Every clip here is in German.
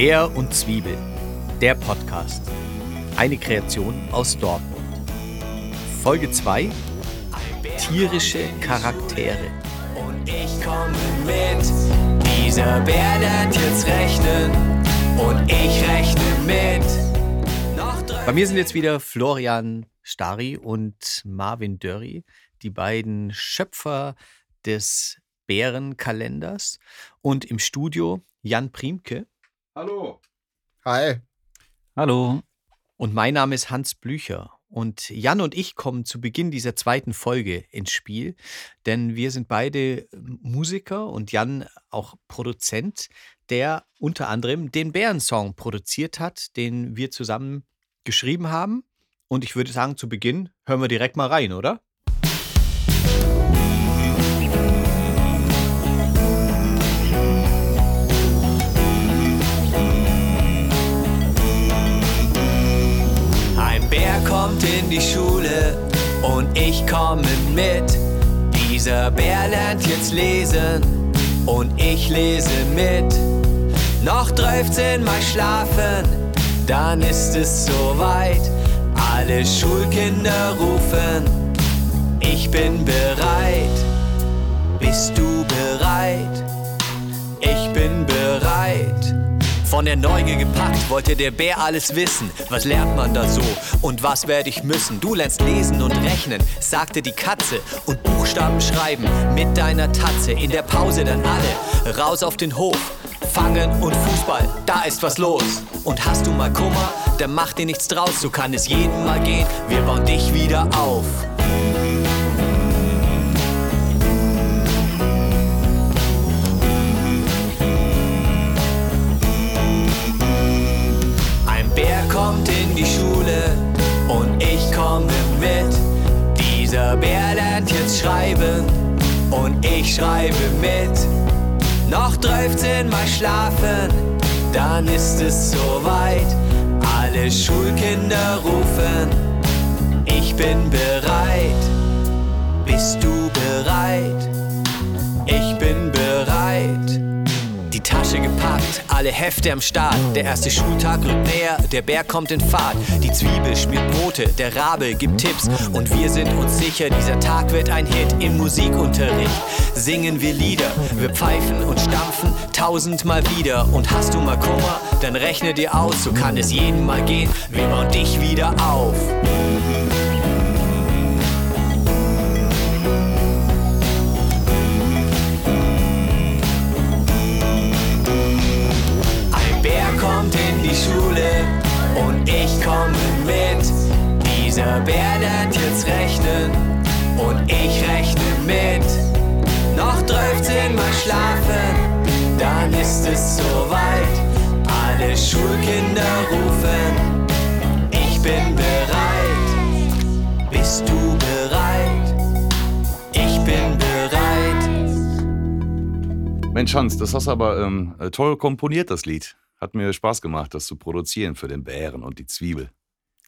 Bär und Zwiebel, der Podcast. Eine Kreation aus Dortmund. Folge 2: Tierische Charaktere. Und ich komme mit. Dieser Bär lernt jetzt rechnen. Und ich rechne mit. Bei mir sind jetzt wieder Florian Stari und Marvin Dörri, die beiden Schöpfer des Bärenkalenders. Und im Studio Jan Priemke. Hallo. Hi. Hallo. Und mein Name ist Hans Blücher. Und Jan und ich kommen zu Beginn dieser zweiten Folge ins Spiel, denn wir sind beide Musiker und Jan auch Produzent, der unter anderem den Bärensong produziert hat, den wir zusammen geschrieben haben. Und ich würde sagen, zu Beginn hören wir direkt mal rein, oder? Kommt in die Schule und ich komme mit. Dieser Bär lernt jetzt lesen und ich lese mit. Noch 13 Mal schlafen, dann ist es soweit. Alle Schulkinder rufen, ich bin bereit. Bist du bereit? Ich bin bereit. Von der Neugier gepackt wollte der Bär alles wissen. Was lernt man da so und was werde ich müssen? Du lernst lesen und rechnen, sagte die Katze. Und Buchstaben schreiben mit deiner Tatze. In der Pause dann alle raus auf den Hof. Fangen und Fußball, da ist was los. Und hast du mal Kummer, dann mach dir nichts draus. So kann es jedem mal gehen, wir bauen dich wieder auf. Kommt in die Schule und ich komme mit. Dieser Bär lernt jetzt schreiben und ich schreibe mit. Noch 13 Mal schlafen, dann ist es soweit. Alle Schulkinder rufen, ich bin bereit. Bist du bereit? Ich bin bereit. Tasche gepackt, alle Hefte am Start. Der erste Schultag rückt näher, der Bär kommt in Fahrt. Die Zwiebel schmiert Brote, der Rabe gibt Tipps. Und wir sind uns sicher, dieser Tag wird ein Hit. Im Musikunterricht singen wir Lieder. Wir pfeifen und stampfen tausendmal wieder. Und hast du mal Kummer, dann rechne dir aus. So kann es jedem mal gehen, wir bauen dich wieder auf. Ich komme mit. Dieser Bär lernt jetzt rechnen und ich rechne mit. Noch 13 Mal schlafen, dann ist es soweit. Alle Schulkinder rufen, ich bin bereit. Bist du bereit? Ich bin bereit. Mensch, Hans, das hast aber ähm, äh, toll komponiert, das Lied. Hat mir Spaß gemacht, das zu produzieren für den Bären und die Zwiebel.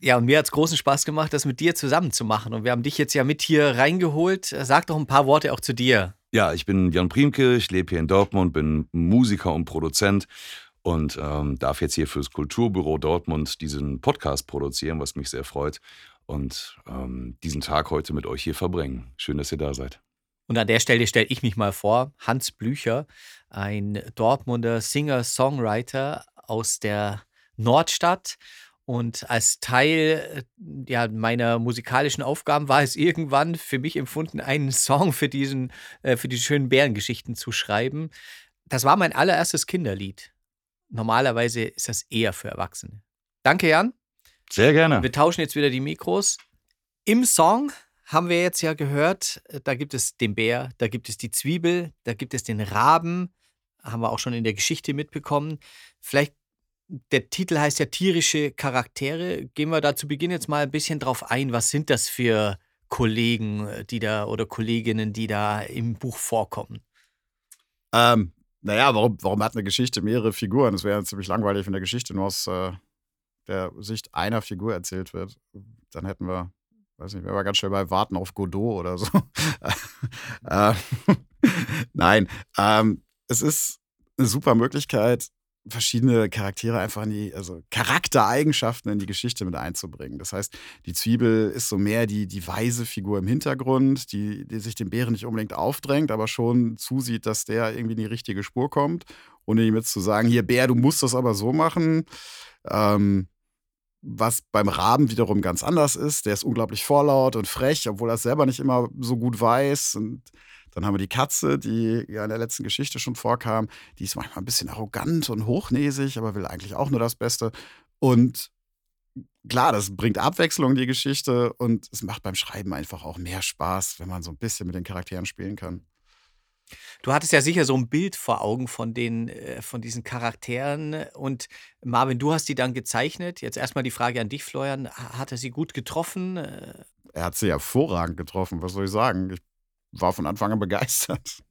Ja, und mir hat es großen Spaß gemacht, das mit dir zusammen zu machen. Und wir haben dich jetzt ja mit hier reingeholt. Sag doch ein paar Worte auch zu dir. Ja, ich bin Jan Priemke, ich lebe hier in Dortmund, bin Musiker und Produzent und ähm, darf jetzt hier fürs Kulturbüro Dortmund diesen Podcast produzieren, was mich sehr freut. Und ähm, diesen Tag heute mit euch hier verbringen. Schön, dass ihr da seid. Und an der Stelle stelle ich mich mal vor, Hans Blücher, ein Dortmunder Singer-Songwriter aus der Nordstadt. Und als Teil äh, ja, meiner musikalischen Aufgaben war es irgendwann für mich empfunden, einen Song für, diesen, äh, für die schönen Bärengeschichten zu schreiben. Das war mein allererstes Kinderlied. Normalerweise ist das eher für Erwachsene. Danke, Jan. Sehr gerne. Wir tauschen jetzt wieder die Mikros. Im Song haben wir jetzt ja gehört, äh, da gibt es den Bär, da gibt es die Zwiebel, da gibt es den Raben, haben wir auch schon in der Geschichte mitbekommen. Vielleicht, der Titel heißt ja tierische Charaktere. Gehen wir da zu Beginn jetzt mal ein bisschen drauf ein. Was sind das für Kollegen, äh, die da oder Kolleginnen, die da im Buch vorkommen? Ähm, naja, warum, warum hat eine Geschichte mehrere Figuren? Es wäre ziemlich langweilig, wenn eine Geschichte nur aus äh, der Sicht einer Figur erzählt wird. Dann hätten wir, weiß nicht, wären wir ganz schnell bei Warten auf Godot oder so. äh, Nein, ähm, es ist eine super Möglichkeit, verschiedene Charaktere einfach in die, also Charaktereigenschaften in die Geschichte mit einzubringen. Das heißt, die Zwiebel ist so mehr die, die weise Figur im Hintergrund, die, die sich dem Bären nicht unbedingt aufdrängt, aber schon zusieht, dass der irgendwie in die richtige Spur kommt, ohne ihm jetzt zu sagen, hier Bär, du musst das aber so machen. Ähm, was beim Raben wiederum ganz anders ist. Der ist unglaublich vorlaut und frech, obwohl er es selber nicht immer so gut weiß. Und dann haben wir die Katze, die ja in der letzten Geschichte schon vorkam. Die ist manchmal ein bisschen arrogant und hochnäsig, aber will eigentlich auch nur das Beste. Und klar, das bringt Abwechslung in die Geschichte und es macht beim Schreiben einfach auch mehr Spaß, wenn man so ein bisschen mit den Charakteren spielen kann. Du hattest ja sicher so ein Bild vor Augen von den, äh, von diesen Charakteren. Und Marvin, du hast die dann gezeichnet. Jetzt erstmal die Frage an dich, Florian. Hat er sie gut getroffen? Äh, er hat sie hervorragend getroffen, was soll ich sagen? Ich war von Anfang an begeistert.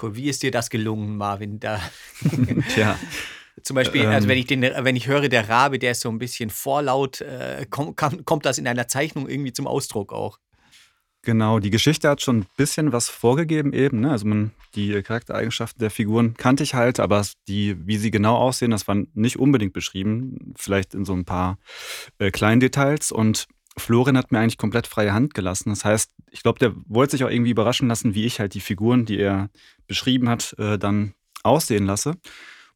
Cool. Wie ist dir das gelungen, Marvin? Da Tja. Zum Beispiel, also wenn ähm. ich, den, wenn ich höre, der Rabe, der ist so ein bisschen vorlaut, äh, kommt, kommt das in einer Zeichnung irgendwie zum Ausdruck auch? Genau, die Geschichte hat schon ein bisschen was vorgegeben eben. Ne? Also man, die Charaktereigenschaften der Figuren kannte ich halt, aber die, wie sie genau aussehen, das war nicht unbedingt beschrieben. Vielleicht in so ein paar äh, kleinen Details. Und Florian hat mir eigentlich komplett freie Hand gelassen. Das heißt, ich glaube, der wollte sich auch irgendwie überraschen lassen, wie ich halt die Figuren, die er beschrieben hat, äh, dann aussehen lasse.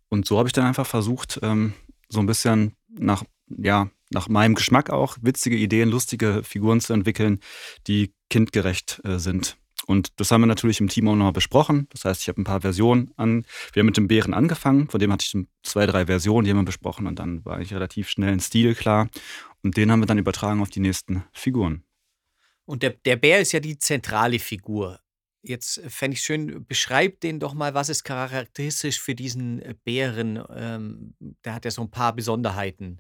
Und so habe ich dann einfach versucht, ähm, so ein bisschen nach, ja, nach meinem Geschmack auch witzige Ideen, lustige Figuren zu entwickeln, die kindgerecht äh, sind. Und das haben wir natürlich im Team auch noch besprochen. Das heißt, ich habe ein paar Versionen an. Wir haben mit dem Bären angefangen, von dem hatte ich zwei, drei Versionen, die haben wir besprochen und dann war ich relativ schnell ein Stil klar. Und den haben wir dann übertragen auf die nächsten Figuren. Und der, der Bär ist ja die zentrale Figur. Jetzt fände ich schön, beschreib den doch mal, was ist charakteristisch für diesen Bären? Ähm, der hat ja so ein paar Besonderheiten.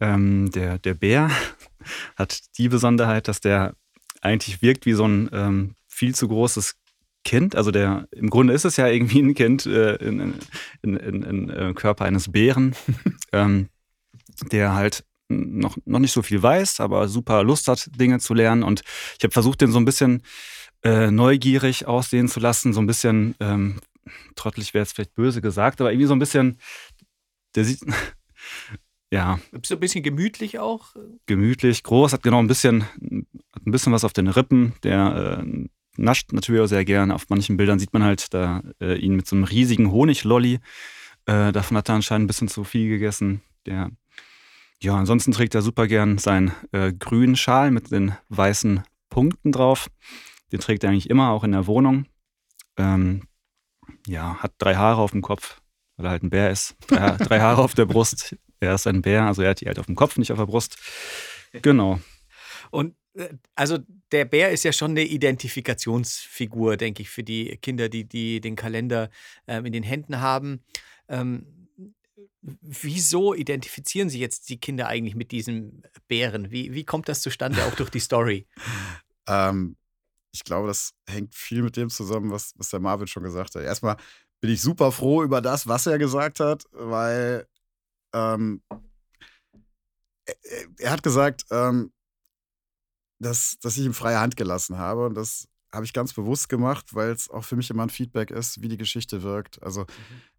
Ähm, der, der Bär hat die Besonderheit, dass der eigentlich wirkt wie so ein ähm, viel zu großes Kind. Also der, im Grunde ist es ja irgendwie ein Kind äh, in, in, in, in, in äh, Körper eines Bären, ähm, der halt noch, noch nicht so viel weiß, aber super Lust hat, Dinge zu lernen. Und ich habe versucht, den so ein bisschen äh, neugierig aussehen zu lassen, so ein bisschen, ähm, trottelig wäre jetzt vielleicht böse gesagt, aber irgendwie so ein bisschen, der sieht, ja. So ein bisschen gemütlich auch? Gemütlich, groß, hat genau ein bisschen, hat ein bisschen was auf den Rippen, der äh, nascht natürlich auch sehr gerne. Auf manchen Bildern sieht man halt da äh, ihn mit so einem riesigen Honiglolli. Äh, davon hat er anscheinend ein bisschen zu viel gegessen. Der ja, ansonsten trägt er super gern seinen äh, grünen Schal mit den weißen Punkten drauf. Den trägt er eigentlich immer, auch in der Wohnung. Ähm, ja, hat drei Haare auf dem Kopf, weil er halt ein Bär ist. Drei, drei Haare auf der Brust. Er ist ein Bär, also er hat die halt auf dem Kopf, nicht auf der Brust. Genau. Und äh, also der Bär ist ja schon eine Identifikationsfigur, denke ich, für die Kinder, die, die den Kalender ähm, in den Händen haben. Ähm, Wieso identifizieren sich jetzt die Kinder eigentlich mit diesem Bären? Wie, wie kommt das zustande, auch durch die Story? ähm, ich glaube, das hängt viel mit dem zusammen, was, was der Marvin schon gesagt hat. Erstmal bin ich super froh über das, was er gesagt hat, weil ähm, er, er, hat gesagt, ähm, dass, dass ich ihm freie Hand gelassen habe. Und das habe ich ganz bewusst gemacht, weil es auch für mich immer ein Feedback ist, wie die Geschichte wirkt. Also mhm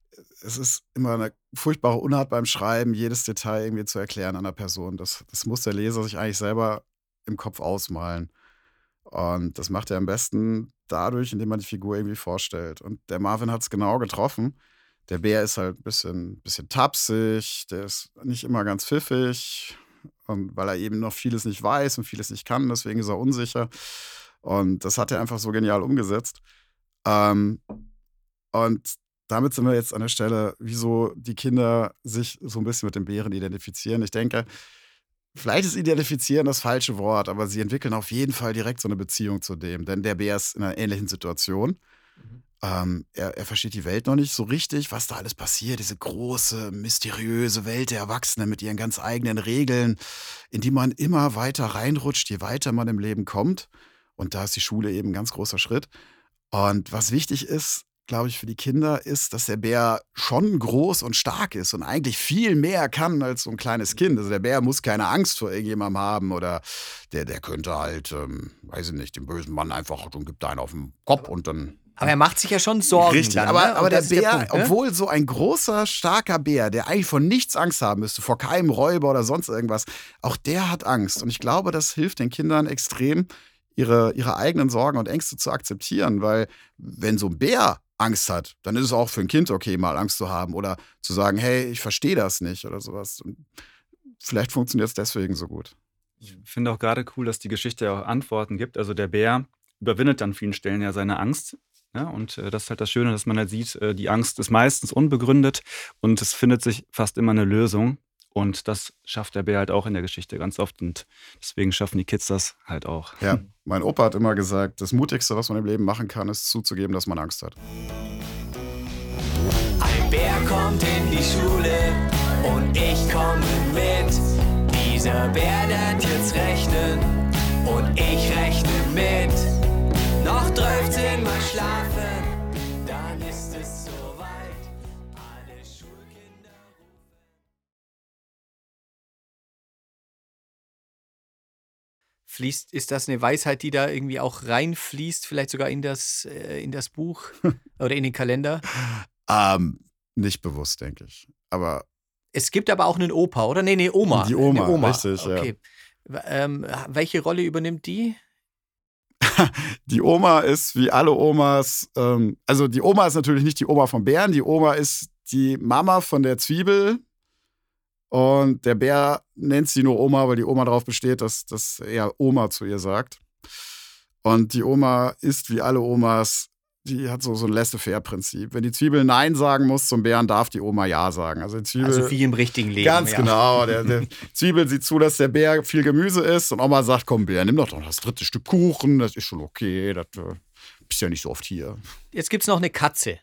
es ist immer eine furchtbare Unart beim Schreiben, jedes Detail irgendwie zu erklären einer Person. Das, das muss der Leser sich eigentlich selber im Kopf ausmalen. Und das macht er am besten dadurch, indem man die Figur irgendwie vorstellt. Und der Marvin hat es genau getroffen. Der Bär ist halt ein bisschen, bisschen tapsig, der ist nicht immer ganz pfiffig. Und weil er eben noch vieles nicht weiß und vieles nicht kann, deswegen ist er unsicher. Und das hat er einfach so genial umgesetzt. Ähm, und damit sind wir jetzt an der Stelle, wieso die Kinder sich so ein bisschen mit dem Bären identifizieren. Ich denke, vielleicht ist identifizieren das falsche Wort, aber sie entwickeln auf jeden Fall direkt so eine Beziehung zu dem, denn der Bär ist in einer ähnlichen Situation. Mhm. Ähm, er, er, versteht die Welt noch nicht so richtig, was da alles passiert. Diese große, mysteriöse Welt der Erwachsenen mit ihren ganz eigenen Regeln, in die man immer weiter reinrutscht, je weiter man im Leben kommt. Und da ist die Schule eben ein ganz großer Schritt. Und was wichtig ist, glaube ich, für die Kinder ist, dass der Bär schon groß und stark ist und eigentlich viel mehr kann als so ein kleines Kind. Also der Bär muss keine Angst vor irgendjemandem haben oder der, der könnte halt, ähm, weiß ich nicht, dem bösen Mann einfach und gibt einen auf den Kopf und dann Aber er macht sich ja schon Sorgen. Richtig, dann, aber, ne? aber der Bär, Punkt, ne? obwohl so ein großer, starker Bär, der eigentlich vor nichts Angst haben müsste, vor keinem Räuber oder sonst irgendwas, auch der hat Angst. Und ich glaube, das hilft den Kindern extrem, ihre, ihre eigenen Sorgen und Ängste zu akzeptieren, weil wenn so ein Bär Angst hat, dann ist es auch für ein Kind okay, mal Angst zu haben oder zu sagen, hey, ich verstehe das nicht oder sowas. Und vielleicht funktioniert es deswegen so gut. Ich finde auch gerade cool, dass die Geschichte ja auch Antworten gibt. Also der Bär überwindet an vielen Stellen ja seine Angst. Ja, und äh, das ist halt das Schöne, dass man halt sieht, äh, die Angst ist meistens unbegründet und es findet sich fast immer eine Lösung. Und das schafft der Bär halt auch in der Geschichte ganz oft. Und deswegen schaffen die Kids das halt auch. Ja, mein Opa hat immer gesagt, das Mutigste, was man im Leben machen kann, ist zuzugeben, dass man Angst hat. Ein Bär kommt in die Schule und ich komme mit. Dieser Bär lernt jetzt rechnen und ich rechne mit. Noch 13 Mal schlafen, Fließt, ist das eine Weisheit, die da irgendwie auch reinfließt, vielleicht sogar in das, äh, in das Buch oder in den Kalender? Ähm, nicht bewusst, denke ich. Aber Es gibt aber auch einen Opa, oder? Nee, nee, Oma. Die Oma, Oma. richtig, ja. okay. W- Ähm, welche Rolle übernimmt die? die Oma ist wie alle Omas, ähm, also die Oma ist natürlich nicht die Oma vom Bären, die Oma ist die Mama von der Zwiebel. Und der Bär nennt sie nur Oma, weil die Oma darauf besteht, dass, dass er Oma zu ihr sagt. Und die Oma ist wie alle Omas, die hat so, so ein Laissez-faire-Prinzip. Wenn die Zwiebel Nein sagen muss zum Bären, darf die Oma Ja sagen. Also die Zwiebel. Also wie im richtigen Leben. Ganz ja. genau. Der, der Zwiebel sieht zu, dass der Bär viel Gemüse isst und Oma sagt, komm Bär, nimm doch noch das dritte Stück Kuchen, das ist schon okay, das äh, bist ja nicht so oft hier. Jetzt gibt es noch eine Katze.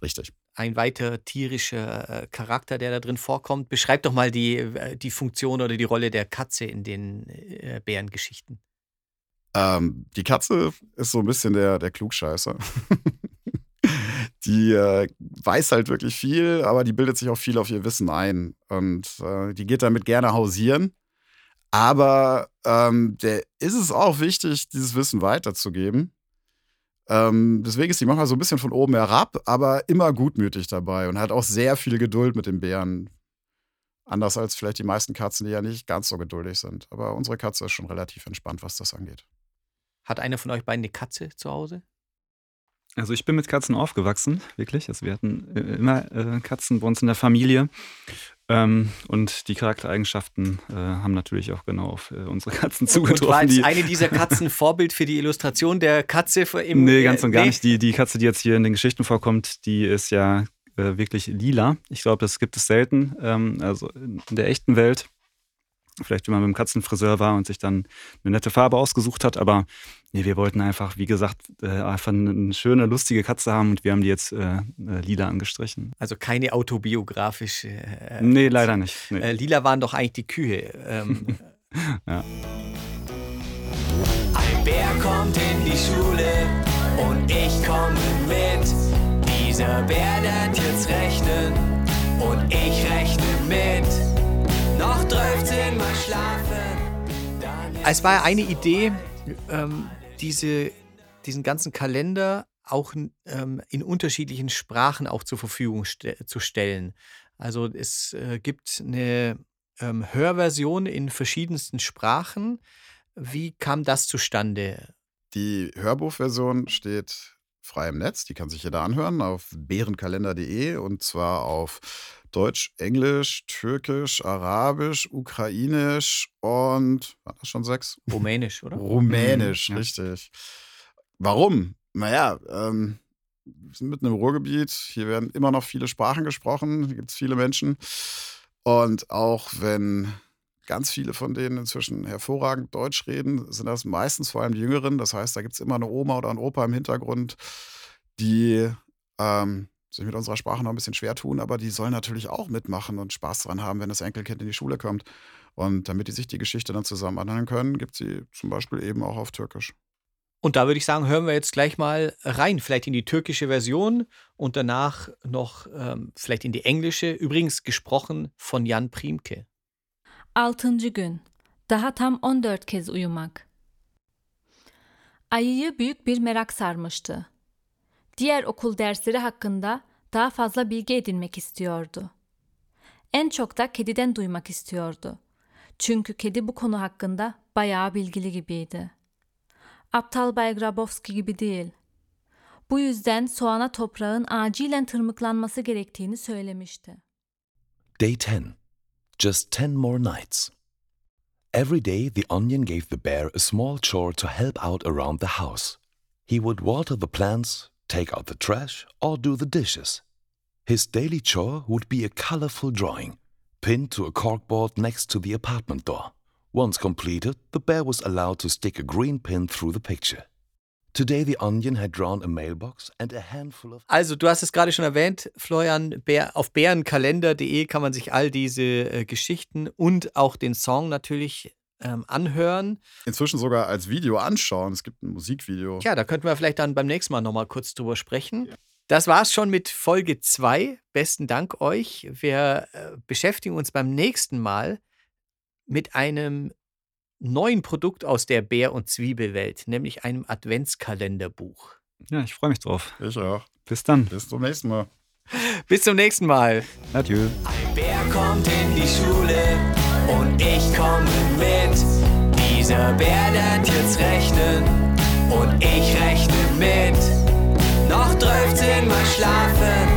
Richtig. Ein weiter tierischer äh, Charakter, der da drin vorkommt. Beschreib doch mal die, äh, die Funktion oder die Rolle der Katze in den äh, Bärengeschichten. Ähm, die Katze ist so ein bisschen der, der Klugscheißer. die äh, weiß halt wirklich viel, aber die bildet sich auch viel auf ihr Wissen ein. Und äh, die geht damit gerne hausieren. Aber ähm, der ist es auch wichtig, dieses Wissen weiterzugeben. Ähm, deswegen ist sie manchmal so ein bisschen von oben herab, aber immer gutmütig dabei und hat auch sehr viel Geduld mit den Bären. Anders als vielleicht die meisten Katzen, die ja nicht ganz so geduldig sind. Aber unsere Katze ist schon relativ entspannt, was das angeht. Hat einer von euch beiden eine Katze zu Hause? Also ich bin mit Katzen aufgewachsen, wirklich. Also wir hatten äh, immer äh, Katzen bei uns in der Familie. Ähm, und die Charaktereigenschaften äh, haben natürlich auch genau auf äh, unsere Katzen Und war zugetroffen. Die, eine dieser Katzen Vorbild für die Illustration der Katze im nee, ganz und gar nicht. Die, die Katze, die jetzt hier in den Geschichten vorkommt, die ist ja äh, wirklich lila. Ich glaube, das gibt es selten. Ähm, also in der echten Welt. Vielleicht, wenn man beim Katzenfriseur war und sich dann eine nette Farbe ausgesucht hat. Aber nee, wir wollten einfach, wie gesagt, äh, einfach eine schöne, lustige Katze haben und wir haben die jetzt äh, äh, lila angestrichen. Also keine autobiografische. Äh, Nee, leider nicht. Nee. Äh, lila waren doch eigentlich die Kühe. Ähm, Ein Bär kommt in die Schule und ich komme mit. Dieser Bär lernt jetzt rechnen und ich rechne mit. Noch 13 Mal schlafen, es war ja eine Idee, ähm, diese, diesen ganzen Kalender auch ähm, in unterschiedlichen Sprachen auch zur Verfügung ste zu stellen. Also es äh, gibt eine ähm, Hörversion in verschiedensten Sprachen. Wie kam das zustande? Die Hörbuchversion steht frei im Netz, die kann sich jeder anhören auf bärenkalender.de und zwar auf Deutsch, Englisch, Türkisch, Arabisch, Ukrainisch und, war das schon sechs? Rumänisch, oder? Rumänisch, Mhm, ja. richtig. Warum? Naja, ähm, wir sind mitten im Ruhrgebiet. Hier werden immer noch viele Sprachen gesprochen. Hier gibt es viele Menschen. Und auch wenn ganz viele von denen inzwischen hervorragend Deutsch reden, sind das meistens vor allem die Jüngeren. Das heißt, da gibt es immer eine Oma oder einen Opa im Hintergrund, die ähm, sich mit unserer Sprache noch ein bisschen schwer tun, aber die sollen natürlich auch mitmachen und Spaß dran haben, wenn das Enkelkind in die Schule kommt. Und damit die sich die Geschichte dann zusammen anhören können, gibt sie zum Beispiel eben auch auf Türkisch. Und da würde ich sagen, hören wir jetzt gleich mal rein, vielleicht in die türkische Version und danach noch ähm, vielleicht in die englische, übrigens gesprochen von Jan Priemke. Altıncı gün. Daha tam 14 kez uyumak. Ayıyı büyük bir merak sarmıştı. Diğer okul dersleri hakkında daha fazla bilgi edinmek istiyordu. En çok da kediden duymak istiyordu. Çünkü kedi bu konu hakkında bayağı bilgili gibiydi. Aptal Bay Grabowski gibi değil. Bu yüzden soğana toprağın acilen tırmıklanması gerektiğini söylemişti. Day 10. Just 10 more nights. Every day, the onion gave the bear a small chore to help out around the house. He would water the plants, take out the trash, or do the dishes. His daily chore would be a colorful drawing, pinned to a corkboard next to the apartment door. Once completed, the bear was allowed to stick a green pin through the picture. Today, the onion had drawn a mailbox and a handful of. Also, du hast es gerade schon erwähnt, Florian, auf bärenkalender.de kann man sich all diese äh, Geschichten und auch den Song natürlich ähm, anhören. Inzwischen sogar als Video anschauen. Es gibt ein Musikvideo. Ja, da könnten wir vielleicht dann beim nächsten Mal nochmal kurz drüber sprechen. Das war's schon mit Folge 2. Besten Dank euch. Wir äh, beschäftigen uns beim nächsten Mal mit einem neuen Produkt aus der Bär- und Zwiebelwelt, nämlich einem Adventskalenderbuch. Ja, ich freue mich drauf. Ich auch. Bis dann. Bis zum nächsten Mal. Bis zum nächsten Mal. Adieu. Ein Bär kommt in die Schule und ich komme mit. Dieser Bär lernt jetzt rechnen und ich rechne mit. Noch 13 Mal schlafen,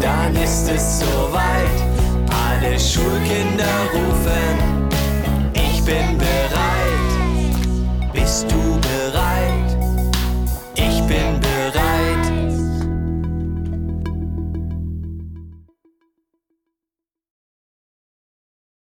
dann ist es soweit. Alle Schulkinder rufen, ich bin bereit. Bist du bereit?